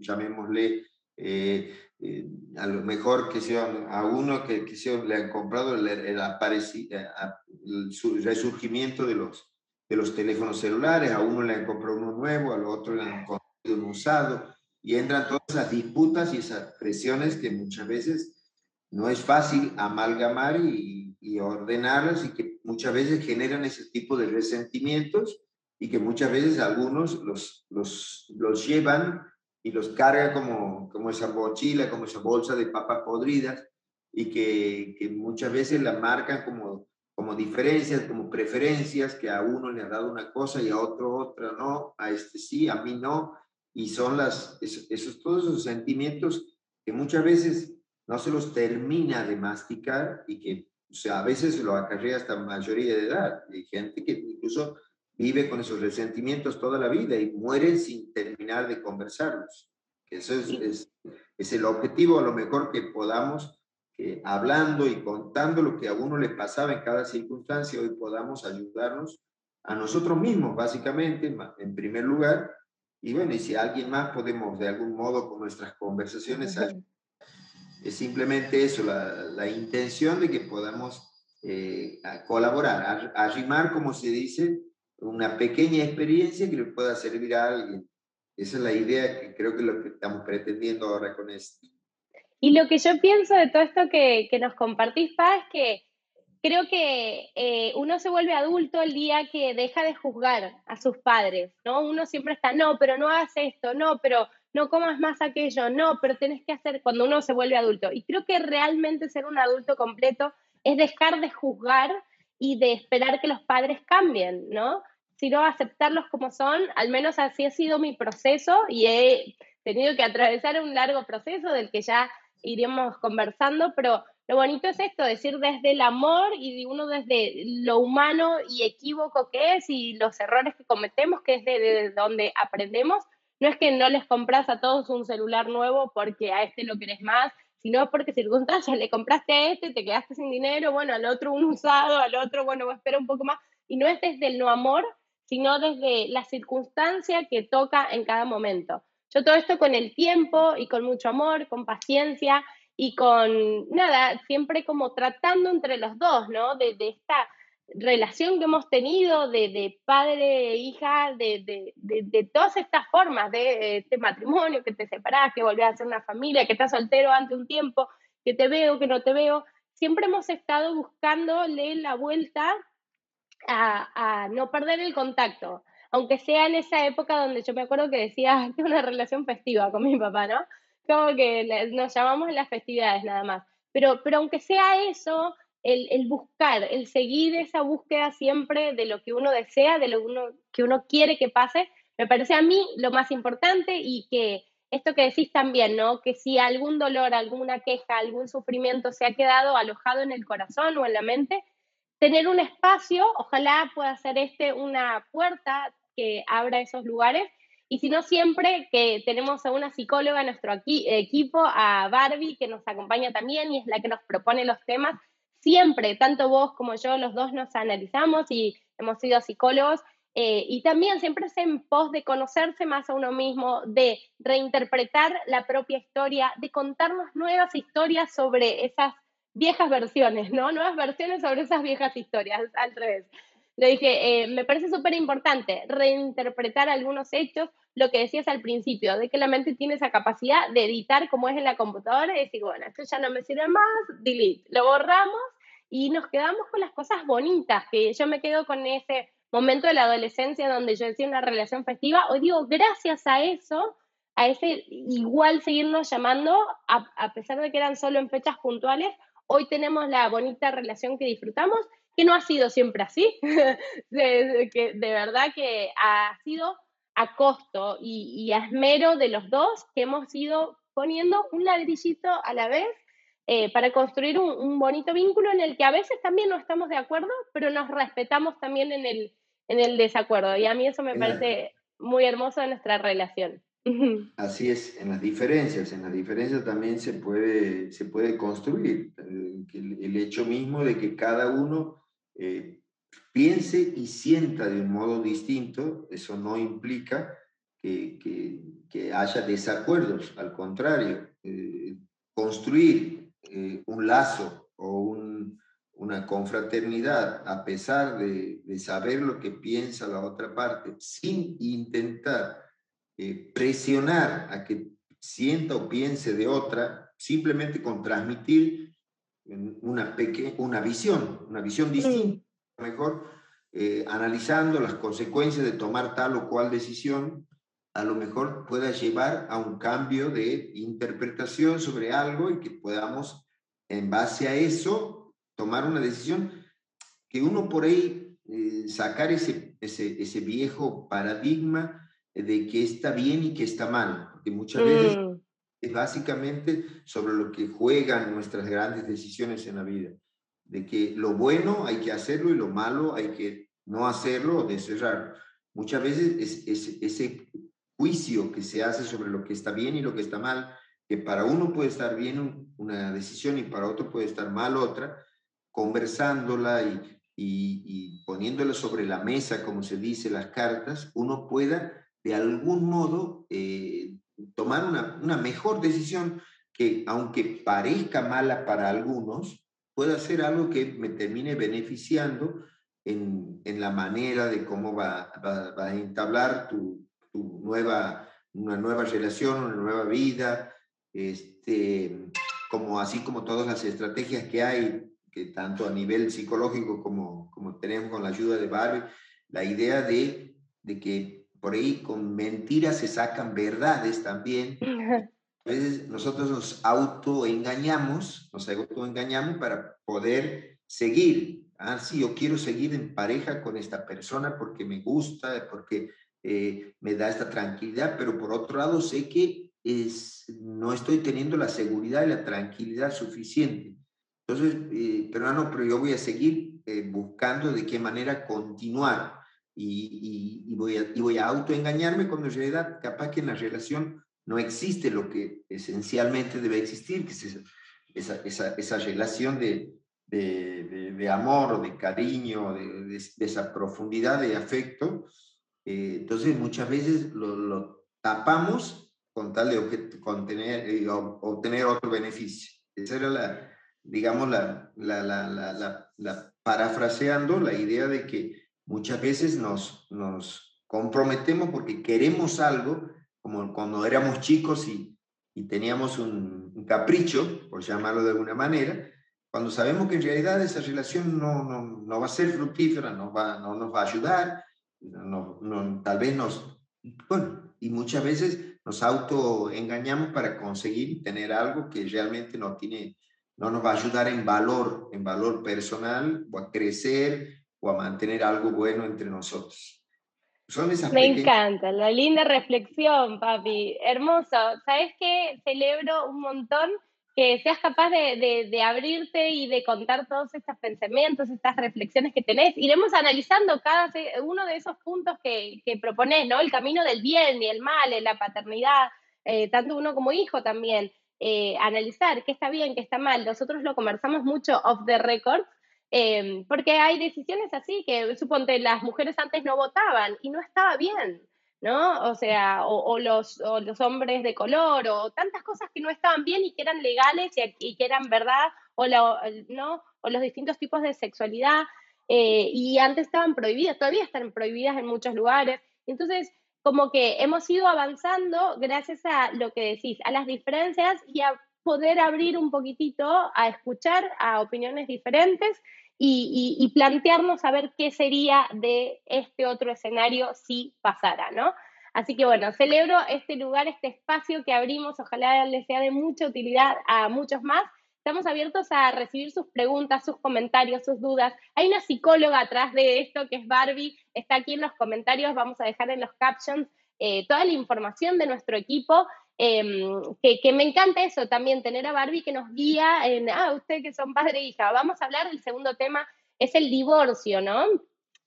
llamémosle eh, eh, a lo mejor que sea a uno que, que le han comprado el, el, el, resurgimiento de los, de los teléfonos celulares, a uno le han comprado uno nuevo, al otro le han comprado uno usado, y entran todas esas disputas y esas presiones que muchas veces no es fácil amalgamar y, ordenarlas y que muchas veces generan ese tipo de resentimientos y que muchas veces algunos los, los, llevan y los cargan como, como esa mochila, como esa bolsa de papas podridas y que, que muchas veces la marcan como, como diferencias, como preferencias, que a uno le ha dado una cosa y a otro otra no, a este sí, a mí no, y son las, esos, todos esos sentimientos que muchas veces no se los termina de masticar y que o sea, a veces lo acarrea hasta mayoría de edad. Hay gente que incluso vive con esos resentimientos toda la vida y muere sin terminar de conversarlos. Eso es, es, el objetivo a lo mejor que podamos, que hablando y contando lo que a uno le pasaba en cada circunstancia, hoy podamos ayudarnos a nosotros mismos, básicamente, en primer lugar, y bueno, y si alguien más podemos de algún modo con nuestras conversaciones, es simplemente eso, la, la intención de que podamos eh, colaborar, arrimar, como se dice, una pequeña experiencia que le pueda servir a alguien. Esa es la idea que creo que lo que estamos pretendiendo ahora con esto. Y lo que yo pienso de todo esto que, que nos compartís, Pa, es que creo que eh, uno se vuelve adulto el día que deja de juzgar a sus padres, ¿no? Uno siempre está, no, pero no hagas esto, no, pero no comas más aquello, no, pero tenés que hacer cuando uno se vuelve adulto. Y creo que realmente ser un adulto completo es dejar de juzgar y de esperar que los padres cambien, ¿no? Sino aceptarlos como son, al menos así ha sido mi proceso y he tenido que atravesar un largo proceso del que ya iremos conversando, pero lo bonito es esto, decir desde el amor y uno desde lo humano y equívoco que es y los errores que cometemos, que es de, donde aprendemos. No es que no les compras a todos un celular nuevo porque a este lo querés más, sino porque circunstancias, le compraste a este, te quedaste sin dinero, bueno, al otro un usado, al otro, bueno, espera un poco más. Y no es desde el no amor, sino desde la circunstancia que toca en cada momento. Yo todo esto con el tiempo y con mucho amor, con paciencia y con nada, siempre como tratando entre los dos, ¿no? De, esta relación que hemos tenido de, padre e hija, de, de, todas estas formas de este matrimonio, que te separás, que volvés a ser una familia, que estás soltero ante un tiempo, que te veo, que no te veo, siempre hemos estado buscándole la vuelta a, a no perder el contacto, aunque sea en esa época donde yo me acuerdo que decía que una relación festiva con mi papá, ¿no? Como que nos llamamos las festividades nada más. Pero, pero aunque sea eso, el, el, buscar, el seguir esa búsqueda siempre de lo que uno desea, de lo uno, que uno quiere que pase, me parece a mí lo más importante y que esto que decís también, ¿no? Que si algún dolor, alguna queja, algún sufrimiento se ha quedado alojado en el corazón o en la mente, tener un espacio, ojalá pueda ser este una puerta que abra esos lugares y si no, siempre que tenemos a una psicóloga en nuestro equipo, a Barbie, que nos acompaña también y es la que nos propone los temas, siempre, tanto vos como yo, los dos nos analizamos y hemos sido psicólogos. Eh, y también siempre es en pos de conocerse más a uno mismo, de reinterpretar la propia historia, de contarnos nuevas historias sobre esas viejas versiones, ¿no? Nuevas versiones sobre esas viejas historias, al revés le dije, eh, me parece súper importante reinterpretar algunos hechos, lo que decías al principio, de que la mente tiene esa capacidad de editar como es en la computadora y decir, bueno, esto ya no me sirve más, delete, lo borramos y nos quedamos con las cosas bonitas, que yo me quedo con ese momento de la adolescencia donde yo decía una relación festiva, hoy digo, gracias a eso, a ese igual seguirnos llamando, a, a pesar de que eran solo en fechas puntuales, hoy tenemos la bonita relación que disfrutamos que no ha sido siempre así, de, que de verdad que ha sido a costo y, a esmero de los dos que hemos ido poniendo un ladrillito a la vez eh, para construir un, bonito vínculo en el que a veces también no estamos de acuerdo, pero nos respetamos también en el, en el desacuerdo. Y a mí eso me parece muy hermoso de nuestra relación. Así es, en las diferencias, en las diferencias también se puede, se puede construir eh, el hecho mismo de que cada uno eh, piense y sienta de un modo distinto, eso no implica que, haya desacuerdos, al contrario, eh, construir eh, un lazo o una confraternidad a pesar de, de, saber lo que piensa la otra parte, sin intentar presionar a que sienta o piense de otra, simplemente con transmitir una, una visión, una visión distinta, mejor eh, analizando las consecuencias de tomar tal o cual decisión, a lo mejor pueda llevar a un cambio de interpretación sobre algo y que podamos, en base a eso, tomar una decisión que uno por ahí eh, sacar ese, ese, ese, viejo paradigma de que está bien y que está mal, porque muchas veces mm es básicamente sobre lo que juegan nuestras grandes decisiones en la vida. De que lo bueno hay que hacerlo y lo malo hay que no hacerlo o de cerrarlo. Muchas veces es, ese juicio que se hace sobre lo que está bien y lo que está mal, que para uno puede estar bien una decisión y para otro puede estar mal otra, conversándola y, y, poniéndola sobre la mesa, como se dice, las cartas, uno pueda de algún modo eh, tomar una, una, mejor decisión que, aunque parezca mala para algunos, pueda ser algo que me termine beneficiando en, en la manera de cómo va, va, a entablar tu, tu, nueva, una nueva relación, una nueva vida, este, como, así como todas las estrategias que hay, que tanto a nivel psicológico como, como tenemos con la ayuda de Barbie, la idea de, de que por ahí con mentiras se sacan verdades también. A veces nosotros nos autoengañamos, nos autoengañamos para poder seguir. Ah, sí, yo quiero seguir en pareja con esta persona porque me gusta, porque eh, me da esta tranquilidad, pero por otro lado sé que es, no estoy teniendo la seguridad y la tranquilidad suficiente. Entonces, eh, pero no, pero yo voy a seguir eh, buscando de qué manera continuar y, y, voy a, y voy a autoengañarme cuando en realidad capaz que en la relación no existe lo que esencialmente debe existir, que es esa, esa, esa relación de, de, de, amor, de cariño, de, de, esa profundidad de afecto. Eh, entonces muchas veces lo, lo, tapamos con tal de contener, eh, obtener otro beneficio. Esa era la, digamos, la, la, la, la, parafraseando la idea de que muchas veces nos, nos comprometemos porque queremos algo, como cuando éramos chicos y, y teníamos un, un, capricho, por llamarlo de alguna manera, cuando sabemos que en realidad esa relación no, no, no va a ser fructífera, no, va, no nos va a ayudar, no, tal vez nos... Bueno, y muchas veces nos autoengañamos para conseguir tener algo que realmente no tiene no nos va a ayudar en valor, en valor personal o a crecer o a mantener algo bueno entre nosotros. Son esas Me encanta, la linda reflexión, papi. Hermoso. ¿Sabes qué? Celebro un montón que seas capaz de, de, abrirte y de contar todos estos pensamientos, estas reflexiones que tenés. Iremos analizando cada uno de esos puntos que, que proponés, ¿no? El camino del bien y el mal, la paternidad, eh, tanto uno como hijo también. Eh, analizar qué está bien, qué está mal. Nosotros lo conversamos mucho off the record, Em, porque hay decisiones así que, suponte, las mujeres antes no votaban y no estaba bien, ¿no? O sea, o, los, los, hombres de color, o tantas cosas que no estaban bien y que eran legales y, que eran verdad, o, ¿no? o los distintos tipos de sexualidad, eh, y antes estaban prohibidas, todavía están prohibidas en muchos lugares. Entonces, como que hemos ido avanzando gracias a lo que decís, a las diferencias y a poder abrir un poquitito a escuchar a opiniones diferentes y, plantearnos a ver qué sería de este otro escenario si pasara, ¿no? Así que bueno, celebro este lugar, este espacio que abrimos, ojalá les sea de mucha utilidad a muchos más. Estamos abiertos a recibir sus preguntas, sus comentarios, sus dudas. Hay una psicóloga atrás de esto que es Barbie, está aquí en los comentarios, vamos a dejar en los captions eh, toda la información de nuestro equipo Em, que, me encanta eso también, tener a Barbie que nos guía en, ah, ustedes que son padre e hija, vamos a hablar del segundo tema, es el divorcio, ¿no?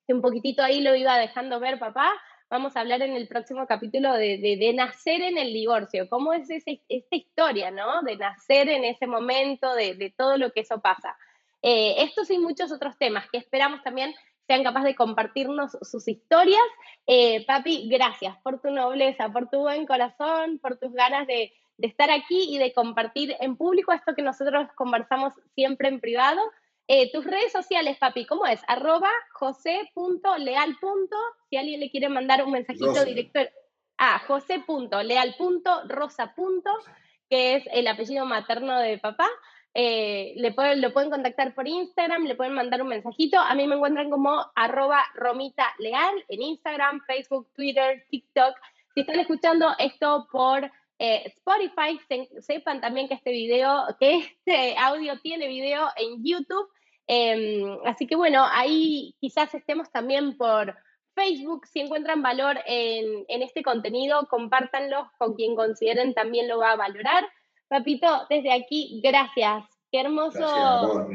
Que un poquitito ahí lo iba dejando ver papá, vamos a hablar en el próximo capítulo de, de, nacer en el divorcio, cómo es ese, esta historia, ¿no? De nacer en ese momento, de, de todo lo que eso pasa. Eh, estos y muchos otros temas que esperamos también sean capaces de compartirnos sus historias. Eh, papi, gracias por tu nobleza, por tu buen corazón, por tus ganas de, estar aquí y de compartir en público esto que nosotros conversamos siempre en privado. Eh, tus redes sociales, papi, ¿cómo es? Arroba josé.leal. Si alguien le quiere mandar un mensajito directo. Ah, josé.leal.rosa. que es el apellido materno de papá. Eh, le pueden, lo pueden contactar por Instagram, le pueden mandar un mensajito. A mí me encuentran como arroba Romita Leal en Instagram, Facebook, Twitter, TikTok. Si están escuchando esto por eh, Spotify, sepan también que este video, que este audio tiene video en YouTube. Em, así que bueno, ahí quizás estemos también por Facebook. Si encuentran valor en, en este contenido, compártanlo con quien consideren también lo va a valorar. Papito, desde aquí, gracias. Qué hermoso.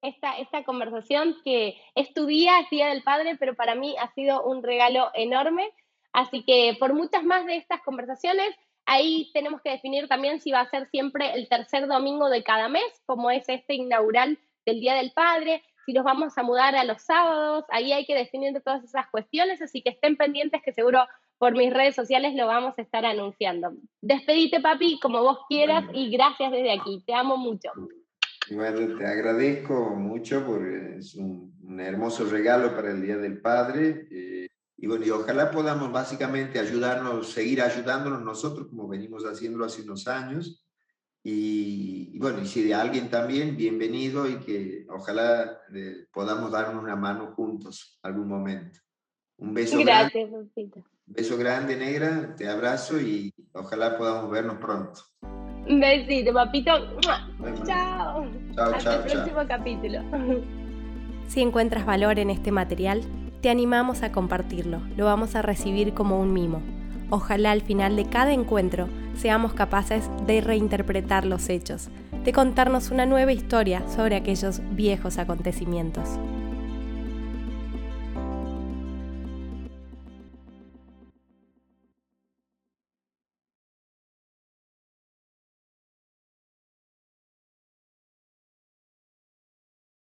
esta, esta conversación que es tu día, es Día del Padre, pero para mí ha sido un regalo enorme. Así que por muchas más de estas conversaciones, ahí tenemos que definir también si va a ser siempre el tercer domingo de cada mes, como es este inaugural del Día del Padre, si nos vamos a mudar a los sábados, ahí hay que definir todas esas cuestiones, así que estén pendientes que seguro por mis redes sociales lo vamos a estar anunciando. Despedite, papi, como vos quieras y gracias desde aquí. Te amo mucho. Bueno, te agradezco mucho porque es un, hermoso regalo para el Día del Padre. Eh, y bueno, y ojalá podamos básicamente ayudarnos, seguir ayudándonos nosotros como venimos haciéndolo hace unos años. Y, bueno, y si de alguien también, bienvenido y que ojalá eh, podamos darnos una mano juntos algún momento. Un beso Gracias, grande. Beso grande, negra. Te abrazo y ojalá podamos vernos pronto. Un besito, papito. Chao. Hasta el próximo capítulo. Si encuentras valor en este material, te animamos a compartirlo. Lo vamos a recibir como un mimo. Ojalá al final de cada encuentro seamos capaces de reinterpretar los hechos, de contarnos una nueva historia sobre aquellos viejos acontecimientos.